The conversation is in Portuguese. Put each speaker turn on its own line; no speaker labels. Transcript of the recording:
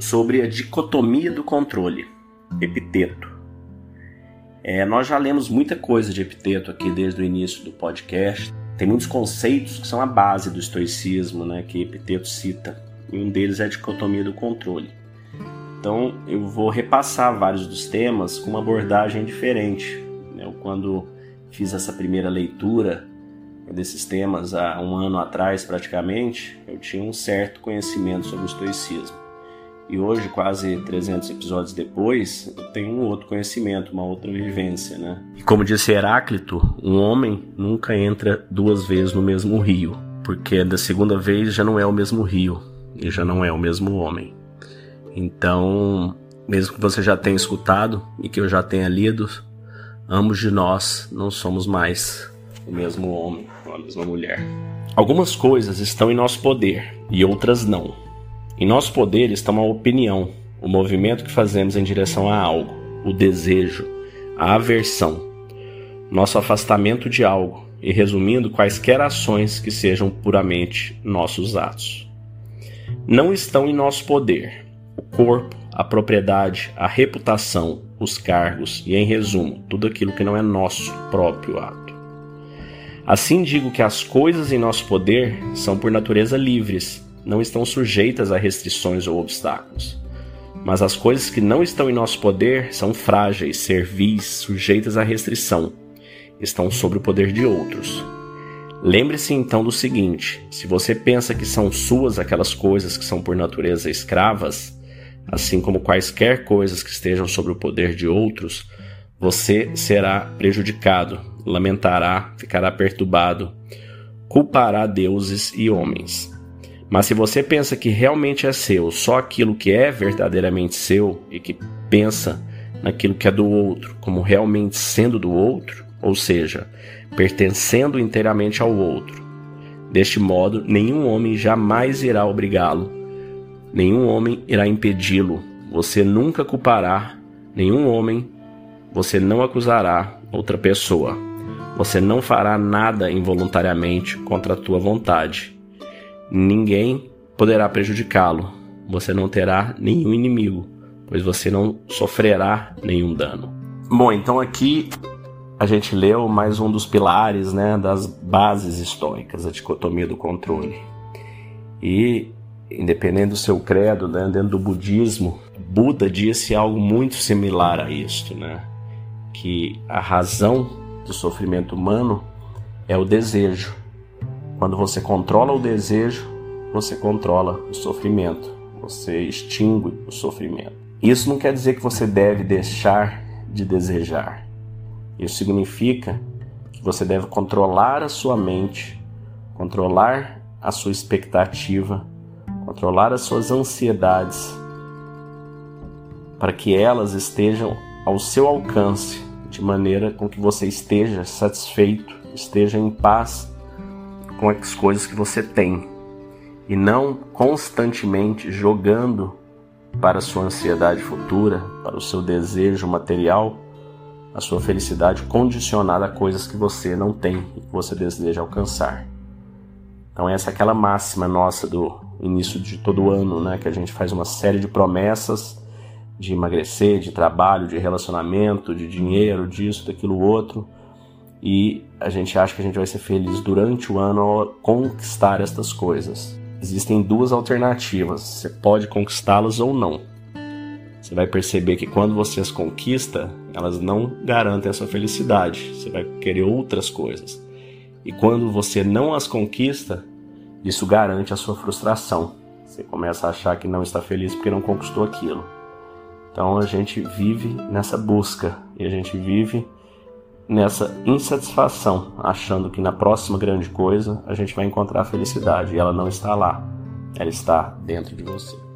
sobre a dicotomia do controle, epiteto. É, nós já lemos muita coisa de epiteto aqui desde o início do podcast. Tem muitos conceitos que são a base do estoicismo, né, que epiteto cita, e um deles é a dicotomia do controle. Então eu vou repassar vários dos temas com uma abordagem diferente. Eu, quando fiz essa primeira leitura desses temas há um ano atrás, praticamente, eu tinha um certo conhecimento sobre o estoicismo. E hoje, quase 300 episódios depois, eu tenho um outro conhecimento, uma outra vivência, né? E como disse Heráclito, um homem nunca entra duas vezes no mesmo rio, porque da segunda vez já não é o mesmo rio e já não é o mesmo homem. Então, mesmo que você já tenha escutado e que eu já tenha lido, ambos de nós não somos mais o mesmo homem ou a mesma mulher. Algumas coisas estão em nosso poder e outras não. Em nosso poder está uma opinião, o movimento que fazemos em direção a algo, o desejo, a aversão, nosso afastamento de algo e, resumindo, quaisquer ações que sejam puramente nossos atos. Não estão em nosso poder o corpo, a propriedade, a reputação, os cargos e, em resumo, tudo aquilo que não é nosso próprio ato. Assim digo que as coisas em nosso poder são por natureza livres, não estão sujeitas a restrições ou obstáculos. Mas as coisas que não estão em nosso poder são frágeis, servis, sujeitas à restrição, estão sob o poder de outros. Lembre-se então do seguinte: se você pensa que são suas aquelas coisas que são por natureza escravas, assim como quaisquer coisas que estejam sob o poder de outros, você será prejudicado, lamentará, ficará perturbado, culpará deuses e homens. Mas se você pensa que realmente é seu só aquilo que é verdadeiramente seu e que pensa naquilo que é do outro como realmente sendo do outro, ou seja, pertencendo inteiramente ao outro, deste modo nenhum homem jamais irá obrigá-lo nenhum homem irá impedi-lo. Você nunca culpará nenhum homem, você não acusará outra pessoa. Você não fará nada involuntariamente contra a tua vontade. Ninguém poderá prejudicá-lo. Você não terá nenhum inimigo, pois você não sofrerá nenhum dano. Bom, então aqui a gente leu mais um dos pilares, né, das bases estoicas, a dicotomia do controle. E independente do seu credo, né, dentro do budismo, Buda disse algo muito similar a isto, né? Que a razão do sofrimento humano é o desejo. Quando você controla o desejo, você controla o sofrimento, você extingue o sofrimento. Isso não quer dizer que você deve deixar de desejar. Isso significa que você deve controlar a sua mente, controlar a sua expectativa controlar as suas ansiedades, para que elas estejam ao seu alcance, de maneira com que você esteja satisfeito, esteja em paz com as coisas que você tem, e não constantemente jogando para a sua ansiedade futura, para o seu desejo material, a sua felicidade condicionada a coisas que você não tem e que você deseja alcançar. Então essa é aquela máxima nossa do início de todo ano, né, que a gente faz uma série de promessas de emagrecer, de trabalho, de relacionamento, de dinheiro, disso, daquilo outro. E a gente acha que a gente vai ser feliz durante o ano ao conquistar estas coisas. Existem duas alternativas, você pode conquistá-las ou não. Você vai perceber que quando você as conquista, elas não garantem a sua felicidade. Você vai querer outras coisas. E quando você não as conquista, isso garante a sua frustração. Você começa a achar que não está feliz porque não conquistou aquilo. Então a gente vive nessa busca e a gente vive nessa insatisfação, achando que na próxima grande coisa a gente vai encontrar a felicidade e ela não está lá. Ela está dentro de você.